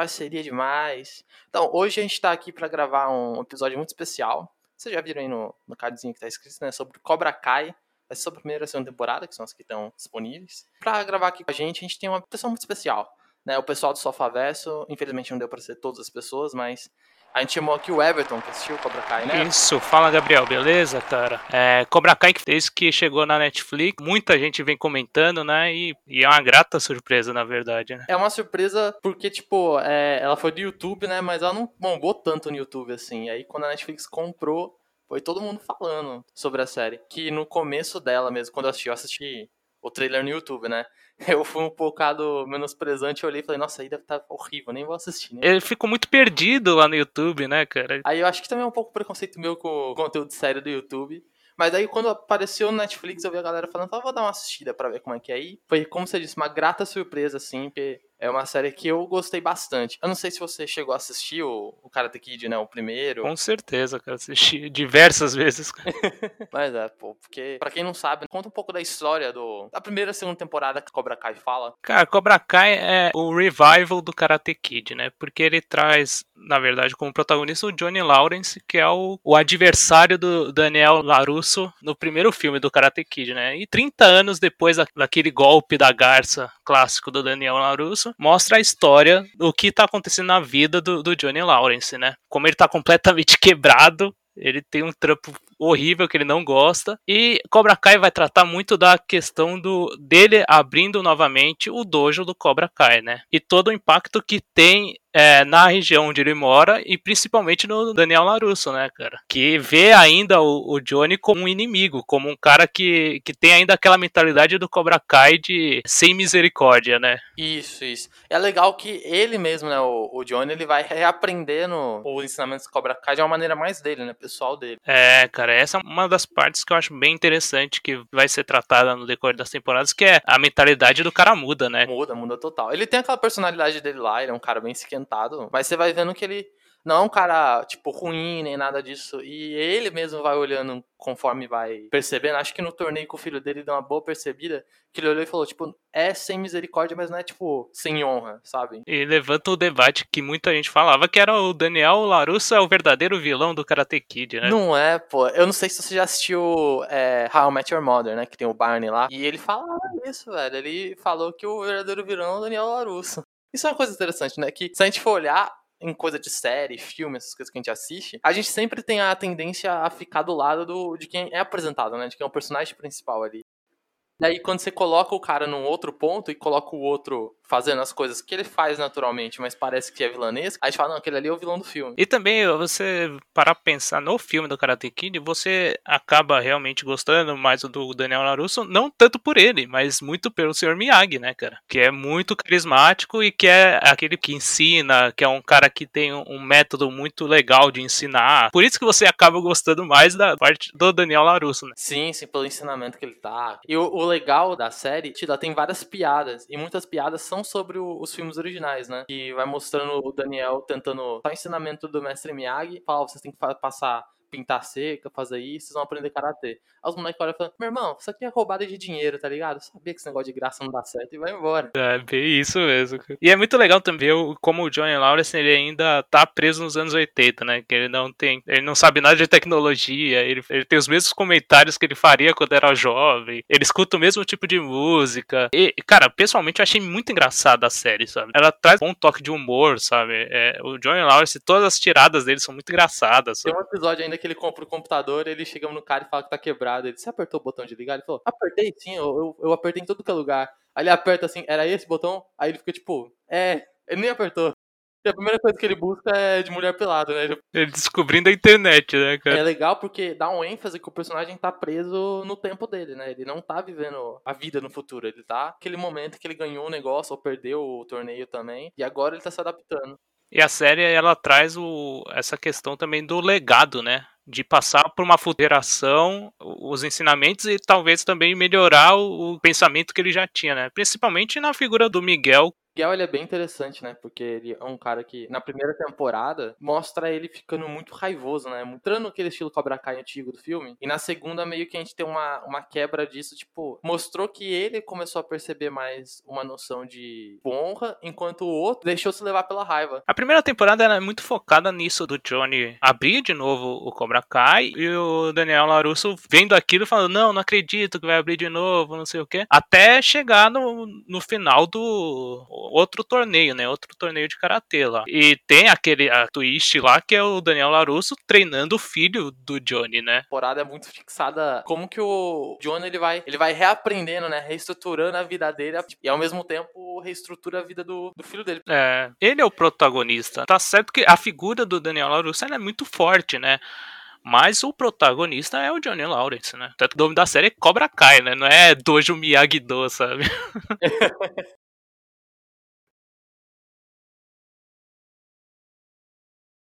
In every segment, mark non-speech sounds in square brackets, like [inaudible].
Parceria demais. Então, hoje a gente tá aqui pra gravar um episódio muito especial. Vocês já viram aí no, no cardzinho que tá escrito, né? Sobre Cobra Kai. Vai ser sobre a primeira e segunda temporada, que são as que estão disponíveis. Pra gravar aqui com a gente, a gente tem uma pessoa muito especial. Né? O pessoal do Sofaverso, infelizmente não deu pra ser todas as pessoas, mas a gente chamou aqui o Everton, que assistiu o Cobra Kai, né? Isso, fala Gabriel, beleza, cara? É, Cobra Kai, que desde que chegou na Netflix, muita gente vem comentando, né? E, e é uma grata surpresa, na verdade, né? É uma surpresa porque, tipo, é, ela foi do YouTube, né? Mas ela não bombou tanto no YouTube, assim. E aí, quando a Netflix comprou, foi todo mundo falando sobre a série. Que no começo dela mesmo, quando eu assisti, eu assisti o trailer no YouTube, né? [laughs] Eu fui um bocado menosprezante, eu olhei e falei, nossa, aí deve estar horrível, nem vou assistir, né? Ele ficou muito perdido lá no YouTube, né, cara? Aí eu acho que também é um pouco preconceito meu com o conteúdo sério do YouTube. Mas aí quando apareceu no Netflix, eu vi a galera falando, ah, vou dar uma assistida pra ver como é que é aí. Foi, como você disse, uma grata surpresa, assim, porque é uma série que eu gostei bastante. Eu não sei se você chegou a assistir o, o Karate Kid, né? O primeiro. Com certeza, cara. Assisti [laughs] diversas vezes. [laughs] Mas é, pô, porque, pra quem não sabe, conta um pouco da história do, da primeira e segunda temporada que Cobra Kai fala. Cara, Cobra Kai é o revival do Karate Kid, né? Porque ele traz, na verdade, como protagonista o Johnny Lawrence, que é o, o adversário do Daniel LaRusso no primeiro filme do Karate Kid, né? E 30 anos depois daquele golpe da garça clássico do Daniel LaRusso, mostra a história do que tá acontecendo na vida do, do Johnny Lawrence, né? Como ele tá completamente [laughs] quebrado, ele tem um trampo horrível que ele não gosta. E Cobra Kai vai tratar muito da questão do dele abrindo novamente o dojo do Cobra Kai, né? E todo o impacto que tem é, na região onde ele mora e principalmente no Daniel Larusso, né, cara? Que vê ainda o, o, Johnny como um inimigo, como um cara que, que tem ainda aquela mentalidade do Cobra Kai de sem misericórdia, né? Isso, isso. É legal que ele mesmo, né, o, o Johnny, ele vai reaprendendo os ensinamentos do Cobra Kai de uma maneira mais dele, né, pessoal dele. É, cara, essa é uma das partes que eu acho bem interessante que vai ser tratada no decorrer das temporadas, que é a mentalidade do cara muda, né? Muda, muda total. Ele tem aquela personalidade dele lá, ele é um cara bem esquentado mas você vai vendo que ele não é um cara, tipo, ruim nem nada disso. E ele mesmo vai olhando conforme vai percebendo. Acho que no torneio com o filho dele deu uma boa percebida. Que ele olhou e falou, tipo, é sem misericórdia, mas não é, tipo, sem honra, sabe? E levanta o debate que muita gente falava que era o Daniel Larusso é o verdadeiro vilão do Karate Kid, né? Não é, pô. Eu não sei se você já assistiu é, How I Met Your Mother, né? Que tem o Barney lá. E ele falava isso, velho. Ele falou que o verdadeiro vilão é o Daniel Larusso. Isso é uma coisa interessante, né? Que se a gente for olhar em coisa de série, filme, essas coisas que a gente assiste, a gente sempre tem a tendência a ficar do lado do, de quem é apresentado, né? De quem é o personagem principal ali. E aí, quando você coloca o cara num outro ponto e coloca o outro fazendo as coisas que ele faz naturalmente, mas parece que é vilanesco, a gente fala, não, aquele ali é o vilão do filme. E também, você parar pra pensar no filme do Karate Kid, você acaba realmente gostando mais do Daniel Larusso, não tanto por ele, mas muito pelo Sr. Miyagi, né, cara? Que é muito carismático e que é aquele que ensina, que é um cara que tem um método muito legal de ensinar. Por isso que você acaba gostando mais da parte do Daniel Larusso, né? Sim, sim, pelo ensinamento que ele tá. E o, o legal da série, ela tem várias piadas, e muitas piadas são sobre o, os filmes originais, né? Que vai mostrando o Daniel tentando o ensinamento do mestre Miyagi, fala, vocês têm que passar pintar seca, fazer isso, vocês vão aprender karatê. Aí os moleques olham e falam, meu irmão, isso aqui é roubada de dinheiro, tá ligado? Eu sabia que esse negócio de graça não dá certo e vai embora. É, bem isso mesmo. E é muito legal também ver como o Johnny Lawrence ele ainda tá preso nos anos 80, né? Que ele não tem, ele não sabe nada de tecnologia, ele, ele tem os mesmos comentários que ele faria quando era jovem, ele escuta o mesmo tipo de música. E, cara, pessoalmente eu achei muito engraçada a série, sabe? Ela traz um toque de humor, sabe? É, o Johnny Lawrence, todas as tiradas dele são muito engraçadas. Sabe? Tem um episódio ainda que ele compra o computador, ele chega no cara e fala que tá quebrado. Ele, você apertou o botão de ligar? Ele falou, apertei sim, eu, eu, eu apertei em todo que é lugar. Aí ele aperta assim, era esse botão? Aí ele fica tipo, é, ele nem apertou. E a primeira coisa que ele busca é de mulher pelada, né? Ele descobrindo a internet, né, cara? É legal porque dá um ênfase que o personagem tá preso no tempo dele, né? Ele não tá vivendo a vida no futuro. Ele tá aquele momento que ele ganhou um negócio ou perdeu o torneio também. E agora ele tá se adaptando. E a série, ela traz o, essa questão também do legado, né? de passar por uma geração os ensinamentos e talvez também melhorar o, o, pensamento que ele já tinha, né? Principalmente na figura do Miguel, Miguel ele é bem interessante, né? Porque ele é um cara que, na primeira temporada, mostra ele ficando muito raivoso, né? Mostrando aquele estilo Cobra Kai antigo do filme. E na segunda, meio que a gente tem uma, uma quebra disso, tipo, mostrou que ele começou a perceber mais uma noção de honra, enquanto o outro deixou se levar pela raiva. A primeira temporada era muito focada nisso do Johnny abrir de novo o Cobra Kai e o Daniel Larusso vendo aquilo falando, não, não acredito que vai abrir de novo, não sei o quê. Até chegar no, no final do outro torneio, né? Outro torneio de karatê lá. E tem aquele a twist lá que é o Daniel Larusso treinando o filho do Johnny, né? A temporada é muito fixada como que o Johnny ele vai, ele vai reaprendendo, né? Reestruturando a vida dele e ao mesmo tempo reestrutura a vida do, do filho dele. É, ele é o protagonista. Tá certo que a figura do Daniel Larusso é muito forte, né? Mas o protagonista é o Johnny Lawrence, né? Tanto que o nome da série é Cobra Kai, né? Não é Dojo Miyagi-Do, sabe? [laughs]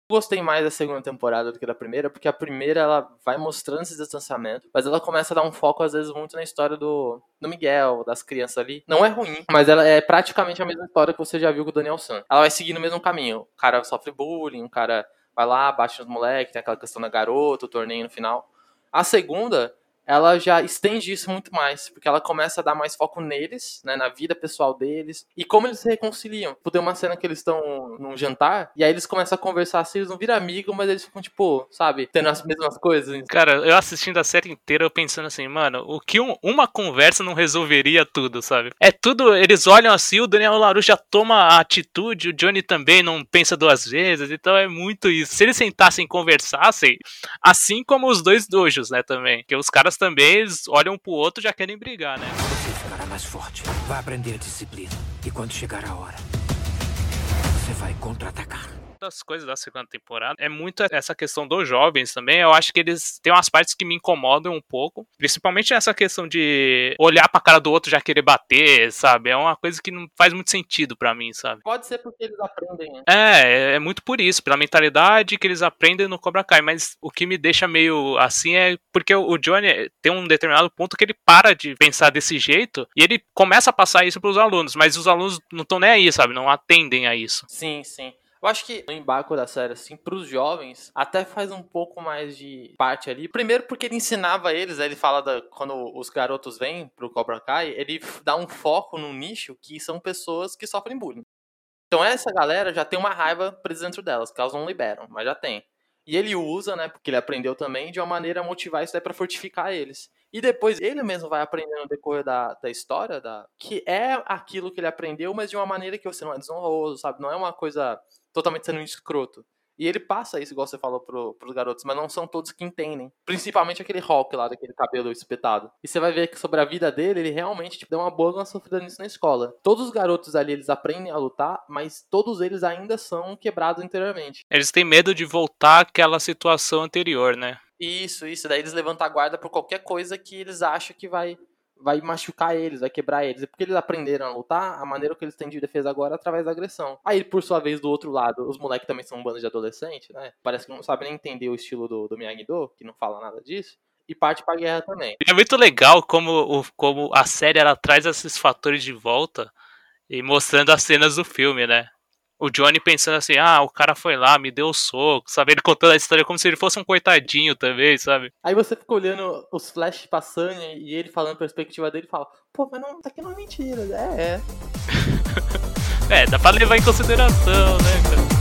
gostei mais da segunda temporada do que da primeira, porque a primeira ela vai mostrando esse distanciamento, mas ela começa a dar um foco às vezes muito na história do, do Miguel, das crianças ali. Não é ruim, mas ela é praticamente a mesma história que você já viu com o Daniel San. Ela vai seguindo o mesmo caminho. O cara sofre bullying, o cara vai lá, baixa os moleques, tem aquela questão da garota, o torneio no final. A segunda ela já estende isso muito mais, porque ela começa a dar mais foco neles, né, na vida pessoal deles, e como eles se reconciliam. Tipo, tem uma cena que eles estão num jantar, e aí eles começam a conversar assim, eles não viram amigos, mas eles ficam, tipo, sabe, tendo as mesmas coisas. Cara, eu assistindo a série inteira, eu pensando assim, mano, o que um, uma conversa não resolveria tudo, sabe? É tudo, eles olham assim, o Daniel Laru já toma a atitude, o Johnny também não pensa duas vezes, então é muito isso. Se eles sentassem e conversassem, assim como os dois dojos, né, também, que os caras também eles olham pro outro e já querem brigar, né? Você ficará mais forte. Vai aprender disciplina. E quando chegar a hora, você vai contra-atacar das coisas da segunda temporada é muito essa questão dos jovens também. Eu acho que eles têm umas partes que me incomodam um pouco. Principalmente essa questão de olhar pra cara do outro já querer bater, sabe? É uma coisa que não faz muito sentido para mim, sabe? Pode ser porque eles aprendem. Né? É, é muito por isso, pela mentalidade que eles aprendem no Cobra Kai. Mas o que me deixa meio assim é porque o Johnny tem um determinado ponto que ele para de pensar desse jeito e ele começa a passar isso pros alunos, mas os alunos não estão nem aí, sabe? Não atendem a isso. Sim, sim. Eu acho que o embarco da série, assim, pros jovens, até faz um pouco mais de parte ali. Primeiro porque ele ensinava eles, ele fala da, quando os garotos vêm pro Cobra Kai, ele dá um foco no nicho que são pessoas que sofrem bullying. Então essa galera já tem uma raiva presa dentro delas, que elas não liberam, mas já tem. E ele usa, né, porque ele aprendeu também, de uma maneira a motivar isso daí pra fortificar eles. E depois ele mesmo vai aprendendo no decorrer da, da história, da, que é aquilo que ele aprendeu, mas de uma maneira que você não é desonroso, sabe? Não é uma coisa totalmente sendo um escroto. E ele passa isso, igual você falou pro, pros garotos, mas não são todos que entendem. Principalmente aquele Hulk lá, daquele cabelo espetado. E você vai ver que sobre a vida dele, ele realmente tipo, deu uma boa sofrida nisso na escola. Todos os garotos ali, eles aprendem a lutar, mas todos eles ainda são quebrados interiormente. Eles têm medo de voltar àquela situação anterior, né? Isso, isso. Daí eles levantam a guarda por qualquer coisa que eles acham que vai vai machucar eles, vai quebrar eles. E porque eles aprenderam a lutar, a maneira que eles têm de defesa agora é através da agressão. Aí, por sua vez, do outro lado, os moleques também são um bando de adolescente, né? Parece que não sabem nem entender o estilo do, do Miyagi-Do, que não fala nada disso. E parte pra guerra também. É muito legal como, como a série ela traz esses fatores de volta e mostrando as cenas do filme, né? O Johnny pensando assim, ah, o cara foi lá, me deu o soco, sabe? Ele contando a história como se ele fosse um coitadinho também, sabe? Aí você fica olhando os flashes passando e ele falando a perspectiva dele e fala, pô, mas não, isso aqui não é mentira, é, é. [laughs] é, dá pra levar em consideração, né, cara?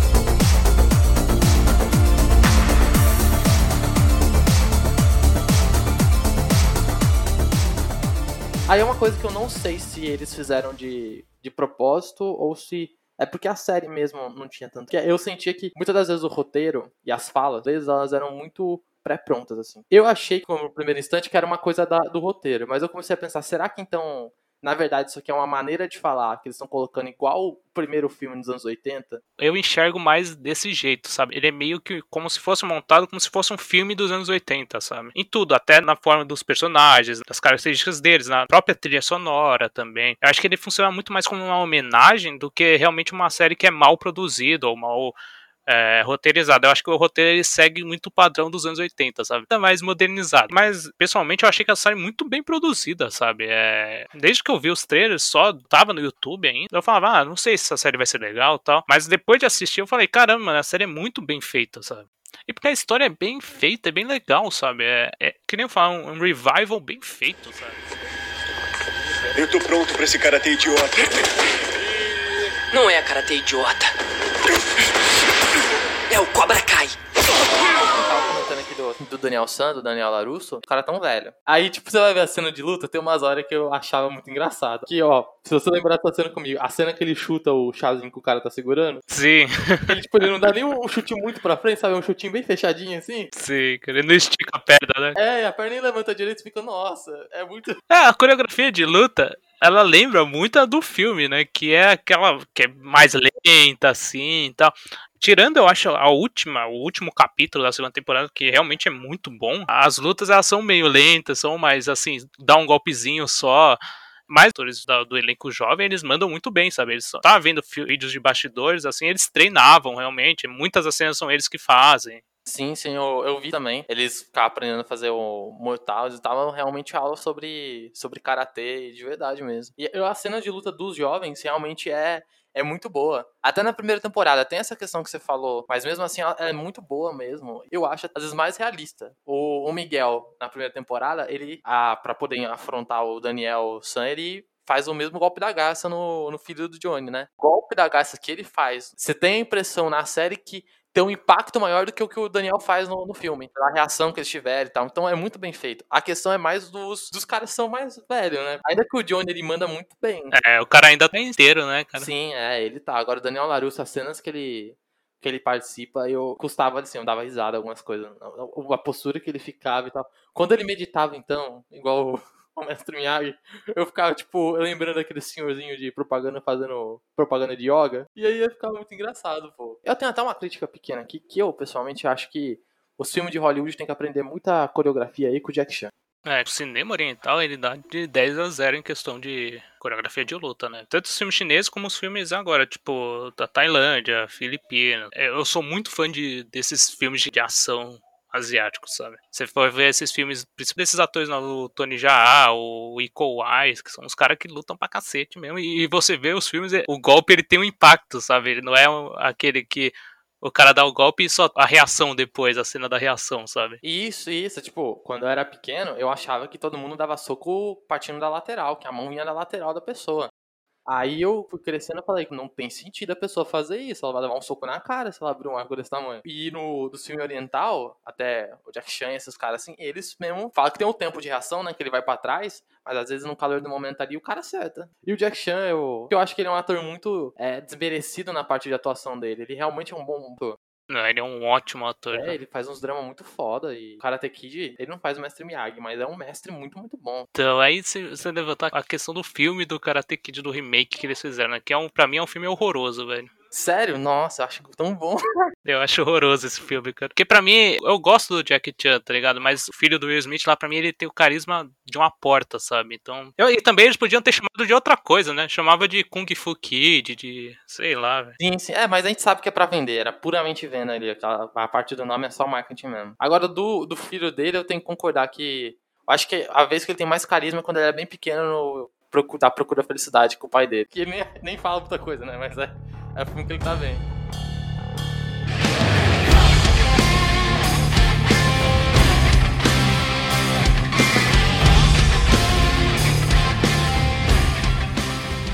Aí é uma coisa que eu não sei se eles fizeram de, de propósito ou se é porque a série mesmo não tinha tanto. Eu sentia que muitas das vezes o roteiro e as falas, às vezes elas eram muito pré-prontas, assim. Eu achei, como primeiro instante, que era uma coisa da, do roteiro, mas eu comecei a pensar, será que então na verdade, isso aqui é uma maneira de falar que eles estão colocando igual o primeiro filme dos anos 80. Eu enxergo mais desse jeito, sabe? Ele é meio que como se fosse montado como se fosse um filme dos anos 80, sabe? Em tudo, até na forma dos personagens, das características deles, na própria trilha sonora também. Eu acho que ele funciona muito mais como uma homenagem do que realmente uma série que é mal produzida ou mal é, roteirizada. Eu acho que o roteiro ele segue muito o padrão dos anos 80, sabe? Tá mais modernizado. Mas, pessoalmente, eu achei que a série é muito bem produzida, sabe? É... Desde que eu vi os trailers, só tava no YouTube ainda. Eu falava, ah, não sei se essa série vai ser legal tal. Mas depois de assistir, eu falei, caramba, a série é muito bem feita, sabe? E porque a história é bem feita, é bem legal, sabe? É, é que nem eu falo, um, um revival bem feito, sabe? Eu tô pronto pra esse karatê idiota. Não é a karatê idiota. É o Cobra Kai. tava comentando aqui do, do Daniel San, do Daniel Larusso, o cara tão velho. Aí, tipo, você vai ver a cena de luta, tem umas horas que eu achava muito engraçado. Que, ó, se você lembrar dessa cena comigo, a cena que ele chuta o chazinho que o cara tá segurando, Sim, ele, tipo, ele não dá nem um chute muito pra frente, sabe? Um chutinho bem fechadinho assim. sim, cara, ele não estica a perna, né? É, a perna nem levanta direito e fica, nossa, é muito. É, a coreografia de luta, ela lembra muito a do filme, né? Que é aquela que é mais lenta, assim e tal. Tirando, eu acho, a última, o último capítulo da segunda temporada, que realmente é muito bom. As lutas, elas são meio lentas, são mais, assim, dá um golpezinho só. Mas atores do elenco jovem, eles mandam muito bem, sabe? Eles tava vendo vídeos de bastidores, assim, eles treinavam realmente. Muitas das cenas são eles que fazem. Sim, sim, eu, eu vi também. Eles ficavam aprendendo a fazer o Mortal, eles estavam realmente aula sobre, sobre karatê de verdade mesmo. E a cena de luta dos jovens realmente é, é muito boa. Até na primeira temporada tem essa questão que você falou, mas mesmo assim ela é muito boa mesmo. Eu acho às vezes mais realista. O, o Miguel, na primeira temporada, ele, a, pra poder afrontar o Daniel San, ele faz o mesmo golpe da garça no, no filho do Johnny, né? O golpe da garça que ele faz, você tem a impressão na série que tem um impacto maior do que o que o Daniel faz no, no filme, pela reação que eles tiveram e tal. Então é muito bem feito. A questão é mais dos, dos caras que são mais velhos, né? Ainda que o Johnny ele manda muito bem. É, o cara ainda tá inteiro, né, cara? Sim, é, ele tá. Agora o Daniel Larusso, as cenas que ele que ele participa, eu custava assim, eu dava risada algumas coisas. A postura que ele ficava e tal. Quando ele meditava, então, igual [laughs] mestre Miyagi, eu ficava, tipo, lembrando daquele senhorzinho de propaganda fazendo propaganda de yoga. E aí ia ficar muito engraçado, pô. Eu tenho até uma crítica pequena aqui, que eu, pessoalmente, acho que os filmes de Hollywood têm que aprender muita coreografia aí com o Jack Chan. É, o cinema oriental ele dá de 10 a 0 em questão de coreografia de luta, né? Tanto os filmes chineses como os filmes agora, tipo, da Tailândia, Filipinas. É, Eu sou muito fã de, desses filmes de ação asiáticos, sabe? Você for ver esses filmes, principalmente desses atores, né, o Tony Jaa, o Iko Uwais, que são os caras que lutam pra cacete mesmo. E você vê os filmes, é- o golpe ele tem um impacto, sabe? Ele não é aquele que o cara dá o golpe e só a reação depois, a cena da reação, sabe? Isso, isso. Tipo, quando eu era pequeno, eu achava que todo mundo dava soco partindo da lateral, que a mão vinha da lateral da pessoa. Aí eu fui crescendo e falei que não tem sentido a pessoa fazer isso. Ela vai levar um soco na cara se ela abrir um arco desse tamanho. E no do filme oriental, até o Jack Chan e esses caras assim, eles mesmo falam que tem um tempo de reação, né? Que ele vai pra trás, mas às vezes no calor do momento ali o cara acerta. E o Jack Chan, eu, eu acho que ele é um ator muito é, desmerecido na parte de atuação dele. Ele realmente é um bom ator. Não, ele é um ótimo ator. É, né? ele faz uns dramas muito foda e o Karate Kid, ele não faz o mestre Miyagi, mas é um mestre muito, muito bom. Então, aí você levantar a questão do filme do Karate Kid, do remake que eles fizeram, né? Que é um, pra mim é um filme horroroso, velho. Sério? Nossa, eu acho tão bom. [laughs] Eu acho horroroso esse filme, cara. Porque pra mim, eu gosto do Jack Chan, tá ligado? Mas o filho do Will Smith lá, pra mim, ele tem o carisma de uma porta, sabe? Então. Eu, e também eles podiam ter chamado de outra coisa, né? Chamava de Kung Fu Kid, de. sei lá, velho. Sim, sim. É, mas a gente sabe que é pra vender, era puramente venda ali. Aquela, a parte do nome é só marketing mesmo. Agora, do, do filho dele, eu tenho que concordar que. Eu acho que a vez que ele tem mais carisma é quando ele é bem pequeno no. Da Procura da Felicidade com o pai dele. Que nem, nem fala muita coisa, né? Mas é, é o filme que ele tá.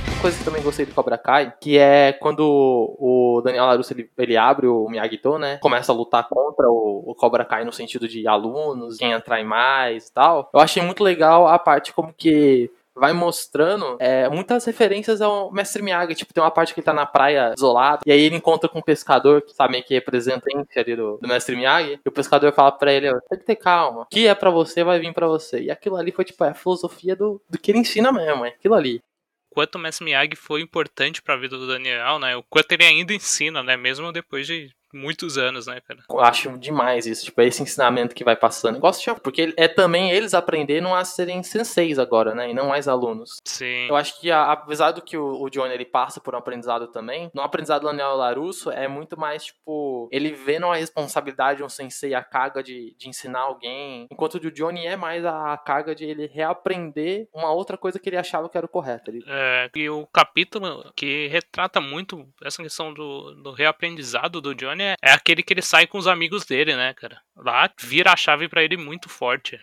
Uma coisa que também gostei do Cobra Kai, que é quando o Daniel LaRusso ele, ele abre o Miyagi-Do, né? Começa a lutar contra o, o Cobra Kai no sentido de alunos, quem atrai mais e tal. Eu achei muito legal a parte como que vai mostrando é, muitas referências ao Mestre Miyagi. Tipo, tem uma parte que ele tá na praia isolado, e aí ele encontra com um pescador que sabe que é representante ali do, do Mestre Miyagi, e o pescador fala pra ele, tem que ter calma. O que é pra você, vai vir pra você. E aquilo ali foi, tipo, é a filosofia do, do que ele ensina mesmo, é aquilo ali. Quanto o Mestre Miyagi foi importante pra vida do Daniel, né? O quanto ele ainda ensina, né? Mesmo depois de muitos anos, né, cara? Eu acho demais isso, tipo, esse ensinamento que vai passando. Gosto de porque é também eles aprenderam a serem senseis agora, né, e não mais alunos. Sim. Eu acho que a- apesar do que o, o Johnny ele passa por um aprendizado também, no aprendizado do Daniel Larusso é muito mais tipo ele vendo a responsabilidade de um sensei, a carga de, de ensinar alguém, enquanto o Johnny é mais a carga de ele reaprender uma outra coisa que ele achava que era o correto. Ele, É, e o capítulo que retrata muito essa questão do, do reaprendizado do Johnny é, aquele que ele sai com os amigos dele, né, cara? Lá vira a chave pra ele muito forte.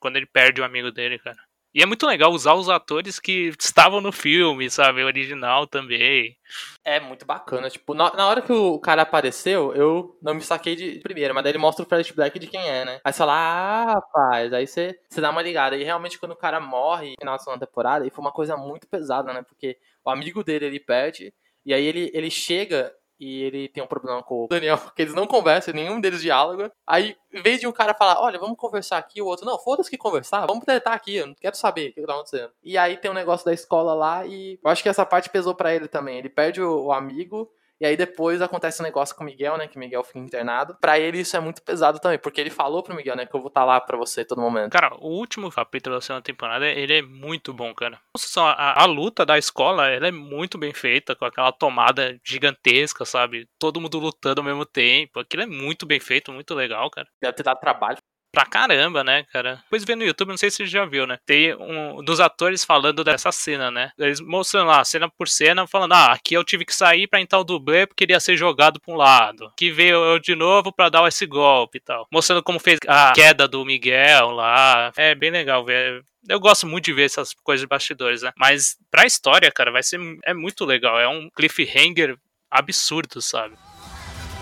Quando ele perde o amigo dele, cara. E é muito legal usar os atores que estavam no filme, sabe? O original também. É muito bacana. Tipo, na, na hora que o cara apareceu, eu não me saquei de primeira, mas daí ele mostra o Black de quem é, né? Aí você fala, ah, rapaz, aí você, você dá uma ligada. E realmente, quando o cara morre no final da segunda temporada, aí foi uma coisa muito pesada, né? Porque o amigo dele ele perde, e aí ele, ele chega e ele tem um problema com o Daniel, [laughs] que eles não conversam, nenhum deles diáloga. Aí, em vez de um cara falar, olha, vamos conversar aqui, o outro, não, foda-se que conversar, vamos tentar aqui, eu não quero saber o que tá acontecendo. E aí tem um negócio da escola lá e eu acho que essa parte pesou pra ele também. Ele perde o, o amigo. E aí depois acontece um negócio com o Miguel, né? Que o Miguel fica internado. Pra ele isso é muito pesado também, porque ele falou pro Miguel, né? Que eu vou estar lá pra você todo momento. Cara, o último capítulo da segunda temporada, ele é muito bom, cara. Nossa, a, a luta da escola, ela é muito bem feita, com aquela tomada gigantesca, sabe? Todo mundo lutando ao mesmo tempo. Aquilo é muito bem feito, muito legal, cara. Deve ter dado trabalho. Pra caramba, né, cara? Depois vê no YouTube, não sei se você já viu, né? Tem um dos atores falando dessa cena, né? Eles mostrando lá, cena por cena, falando: ah, aqui eu tive que sair pra entrar o dublê porque ia ser jogado pra um lado. Aqui veio eu de novo pra dar esse golpe e tal. Mostrando como fez a queda do Miguel lá. É bem legal ver. Eu gosto muito de ver essas coisas de bastidores, né? Mas pra história, cara, vai ser. É muito legal. É um cliffhanger absurdo, sabe?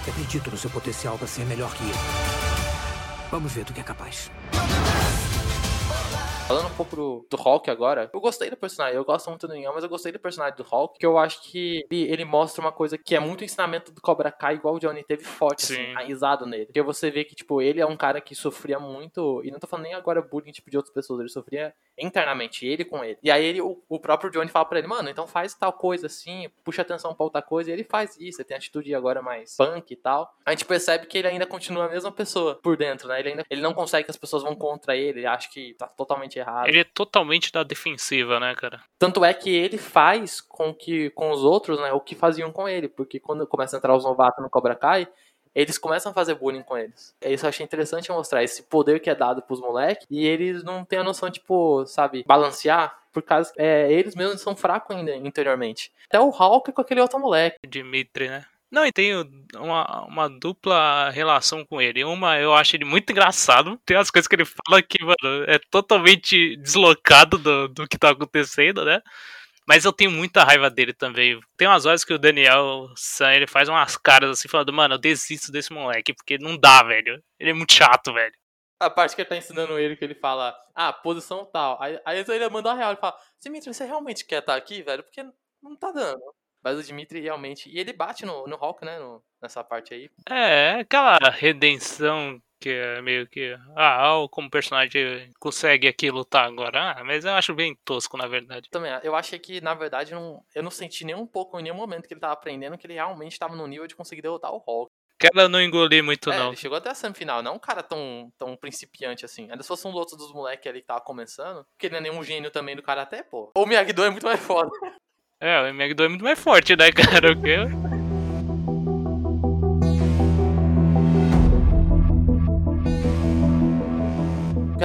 Acredito no seu potencial para ser melhor que ele. Vamos ver do que é capaz. Falando um pouco do, do Hulk agora, eu gostei do personagem. Eu gosto muito do Daniel, mas eu gostei do personagem do Hulk, que eu acho que ele, ele mostra uma coisa que é muito ensinamento do Cobra Kai, igual o Johnny teve forte, assim, Sim. enraizado nele. Porque você vê que, tipo, ele é um cara que sofria muito, e não tô falando nem agora bullying, tipo, de outras pessoas, ele sofria internamente, ele com ele. E aí ele, o, o próprio Johnny fala pra ele, mano, então faz tal coisa assim, puxa atenção pra outra coisa, e ele faz isso, ele tem atitude agora mais punk e tal. A gente percebe que ele ainda continua a mesma pessoa por dentro, né? Ele ainda ele não consegue que as pessoas vão contra ele, ele acha que tá totalmente errado. Ele é totalmente da defensiva, né, cara? Tanto é que ele faz com que com os outros, né, o que faziam com ele, porque quando começa a entrar os novatos no Cobra Kai, eles começam a fazer bullying com eles. Isso eu achei interessante mostrar esse poder que é dado pros moleques e eles não têm a noção, tipo, sabe, balancear, por causa é, eles mesmos são fracos ainda interiormente. Até o Hulk com aquele outro moleque. Dimitri, né? Não, e tem uma, uma dupla relação com ele. Uma, eu acho ele muito engraçado. Tem umas coisas que ele fala que, mano, é totalmente deslocado do, do que tá acontecendo, né? Mas eu tenho muita raiva dele também. Tem umas horas que o Daniel San, ele faz umas caras assim, falando, mano, eu desisto desse moleque, porque não dá, velho. Ele é muito chato, velho. A parte que ele tá ensinando ele, que ele fala, ah, posição tal. Aí, aí ele manda a real, ele fala, Dimitri, você realmente quer estar aqui, velho? Porque não tá dando. Mas o Dimitri realmente. E ele bate no, no Hulk, né? no- nessa parte aí. É, aquela redenção que é meio que. Ah, como o personagem consegue aqui lutar agora. Ah, mas eu acho bem tosco, na verdade. Também, eu achei que, na verdade, não, eu não senti nem um pouco, em nenhum momento que ele tava aprendendo que ele realmente tava no nível de conseguir derrotar o Hulk. Quero não engolir muito, É, não. ele chegou até a semifinal, não um cara tão, tão principiante assim. Ainda se fosse um outro dos moleques ali que tava começando, porque ele não é nenhum gênio também do Karaté, pô. O Miyagi-Do é muito mais [laughs] foda. É, o MX2 é muito mais forte, né, cara? O quê?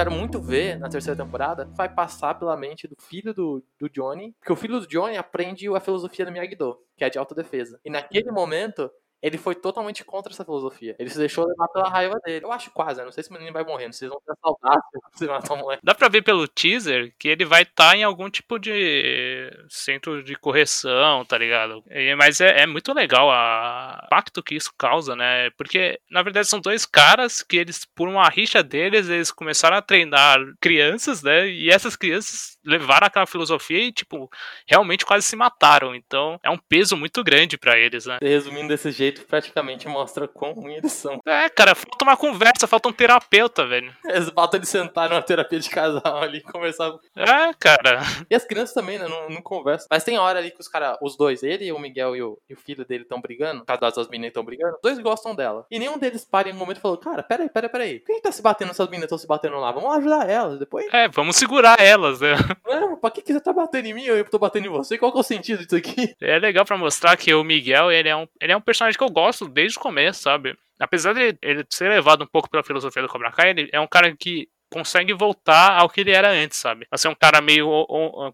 Quero muito ver na terceira temporada, vai passar pela mente do filho do, do Johnny, porque o filho do Johnny aprende a filosofia do Miyagi-Do, que é de autodefesa. E naquele momento, ele foi totalmente contra essa filosofia. Ele se deixou levar pela raiva dele. Eu acho quase, eu não sei se o menino vai morrer, se vão ter saudade se [laughs] matar o moleque. Dá pra ver pelo teaser que ele vai estar em algum tipo de centro de correção, tá ligado? E- Mas é, é muito legal o impacto que isso causa, né? Porque, na verdade, são dois caras que eles, por uma rixa deles, eles começaram a treinar crianças, né? E essas crianças levaram aquela filosofia e, tipo, realmente quase se mataram. Então, é um peso muito grande pra eles, né? Resumindo desse jeito, praticamente mostra quão ruim eles são. É, cara, falta uma conversa, falta um terapeuta, velho. Eles falta de sentar numa terapia de casal ali e conversar. É, cara. E as crianças também, né? Não, não conversam. Mas tem hora ali que os caras, os dois, ele, o Miguel e o, e o filho dele estão brigando. Cada das meninas estão brigando. Os dois gostam dela. E nenhum deles para em um momento e falou: Cara, peraí, peraí, peraí. Por que, que tá se batendo essas meninas estão se batendo lá? Vamos ajudar elas. Depois. É, vamos segurar elas, né? Não, pra que, que você tá batendo em mim? Eu tô batendo em você? Qual que é o sentido disso aqui? [laughs] É legal pra mostrar que o Miguel, ele é um, ele é um personagem que eu gosto desde o começo, sabe? Apesar de ele ser levado um pouco pela filosofia do Cobra Kai, ele é um cara que consegue voltar ao que ele era antes, sabe? A ser um cara meio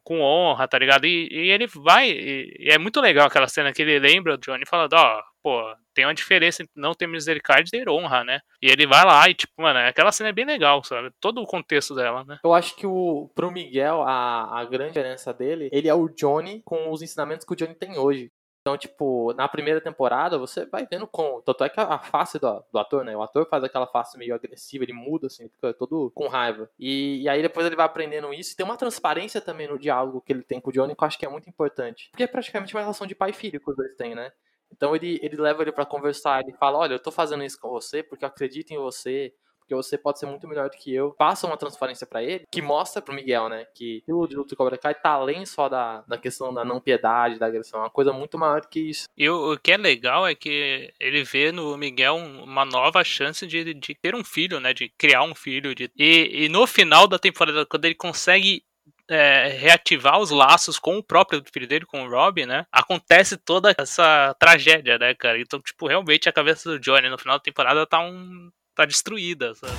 com honra, tá ligado? E, e ele vai. E, e é muito legal aquela cena que ele lembra o Johnny falando, ó, pô, tem uma diferença entre não ter misericórdia e ter honra, né? E ele vai lá e, tipo, mano, aquela cena é bem legal, sabe? Todo o contexto dela, né? Eu acho que o, pro Miguel, a, a grande diferença dele, ele é o Johnny com os ensinamentos que o Johnny tem hoje. Então, tipo, na primeira temporada, você vai vendo com. Tanto é que a, face do, do ator, né? O ator faz aquela face meio agressiva, ele muda, assim, fica todo com raiva. E, e aí depois ele vai aprendendo isso. E tem uma transparência também no diálogo que ele tem com o Johnny, que eu acho que é muito importante. Porque é praticamente uma relação de pai e filho que os dois têm, né? Então ele, ele leva ele pra conversar, ele fala, olha, eu tô fazendo isso com você porque eu acredito em você, porque você pode ser muito melhor do que eu. Passa uma transparência pra ele, que mostra pro Miguel, né, que o de Cobra Kai tá além só da, da questão da não piedade, da agressão, é uma coisa muito maior que isso. E o, o que é legal é que ele vê no Miguel um- uma nova chance de, de ter um filho, né? De criar um filho. De, e, e no final da temporada, quando ele consegue é, reativar os laços com o próprio filho dele, com o Rob, né? Acontece toda essa tragédia, né, cara? Então, tipo, realmente a cabeça do Johnny no final da temporada tá um. Tá destruída, sabe?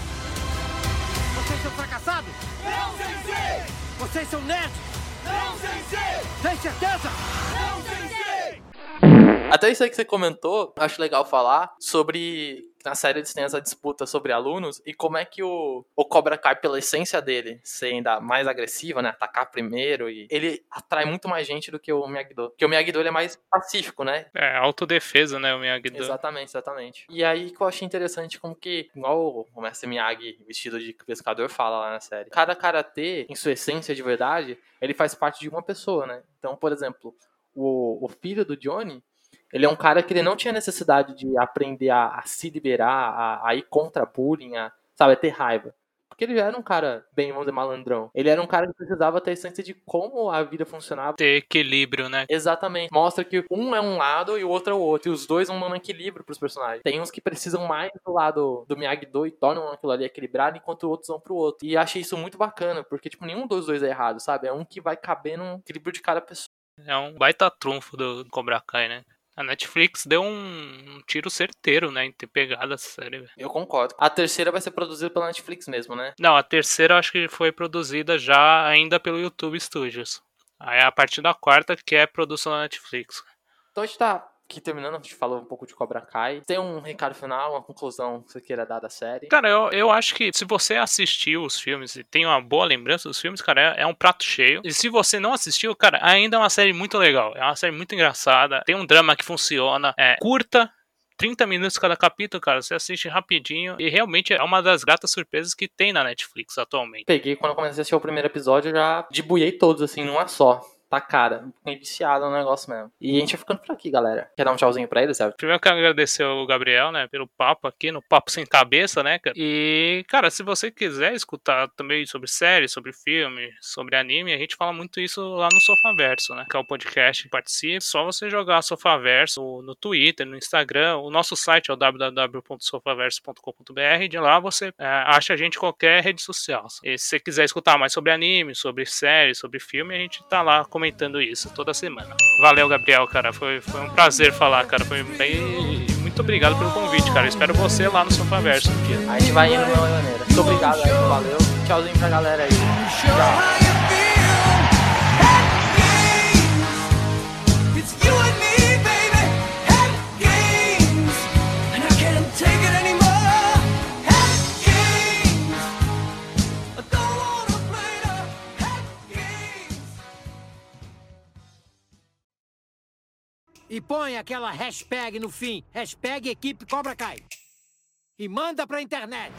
Vocês são fracassados? Não, sensei! Vocês são nerds? Não, sensei! Tem certeza? Não, sensei! Até isso aí que você comentou, acho legal falar sobre na série eles têm essa disputa sobre alunos e como é que o, o Cobra Kai, pela essência dele, ser ainda mais agressiva, né? Atacar primeiro e ele atrai muito mais gente do que o Miyagi-Do. Porque o Miyagi-Do ele é mais pacífico, né? É, autodefesa, né, o Miyagi-Do. Exatamente, exatamente. E aí que eu achei interessante como que, igual o Mestre Miyagi vestido de pescador fala lá na série, cada karatê, em sua essência de verdade, ele faz parte de uma pessoa, né? Então, por exemplo, o, o filho do Johnny, ele é um cara que ele não tinha necessidade de aprender a, a se liberar, a, a ir contra bullying, a, sabe, a ter raiva. Porque ele já era um cara bem, vamos dizer, malandrão. Ele era um cara que precisava ter a essência de como a vida funcionava. Ter equilíbrio, né? Exatamente. Mostra que um é um lado e o outro é o outro. E os dois vão dando equilíbrio pros personagens. Tem uns que precisam mais do lado do Miyagi-Do e tornam aquilo ali equilibrado, enquanto outros vão pro outro. E achei isso muito bacana, porque, tipo, nenhum dos dois é errado, sabe? É um que vai caber no equilíbrio de cada pessoa. É um baita trunfo do Cobra Kai, né? A Netflix deu um, um tiro certeiro, né, em ter pegado essa série. velho. Eu concordo. A terceira vai ser produzida pela Netflix mesmo, né? Não, a terceira eu acho que foi produzida já ainda pelo YouTube Studios. Aí a partir da quarta que é produção da Netflix. Então a aqui terminando, a gente falou um pouco de Cobra Kai. Tem um recado final, uma conclusão que você queira dar da série? Cara, eu, eu acho que se você assistiu os filmes e tem uma boa lembrança dos filmes, cara, é, é um prato cheio. E se você não assistiu, cara, ainda é uma série muito legal. É uma série muito engraçada. Tem um drama que funciona. É curta. 30 minutos cada capítulo, cara, você assiste rapidinho e realmente é uma das gratas surpresas que tem na Netflix atualmente. Peguei, quando eu comecei a assistir o primeiro episódio, eu já debuiei todos, assim, numa só. Tá cara, fiquei viciado no negócio mesmo. E a gente vai ficando por aqui, galera. Quer dar um tchauzinho pra ele, certo? Primeiro quero agradecer ao Gabriel, né, pelo papo aqui, no Papo Sem Cabeça, né, cara. E, cara, se você quiser escutar também sobre série, sobre filme, sobre anime, a gente fala muito isso lá no Sofaverso, né, que é o podcast que participa. Só você jogar Sofaverso no Twitter, no Instagram. O nosso site é o www.sofaverso.com.br. De lá você é, acha a gente em qualquer rede social. E se você quiser escutar mais sobre anime, sobre série, sobre filme, a gente tá lá comentando isso toda semana. Valeu, Gabriel, cara. Foi, foi um prazer falar, cara. Foi bem. Muito obrigado pelo convite, cara. Espero você lá no Sofaverso um dia. A gente vai indo de uma maneira. Muito obrigado valeu. Tchauzinho pra galera aí. Tchau. E põe aquela hashtag no fim. Hashtag equipe Cobra Kai. E manda pra internet.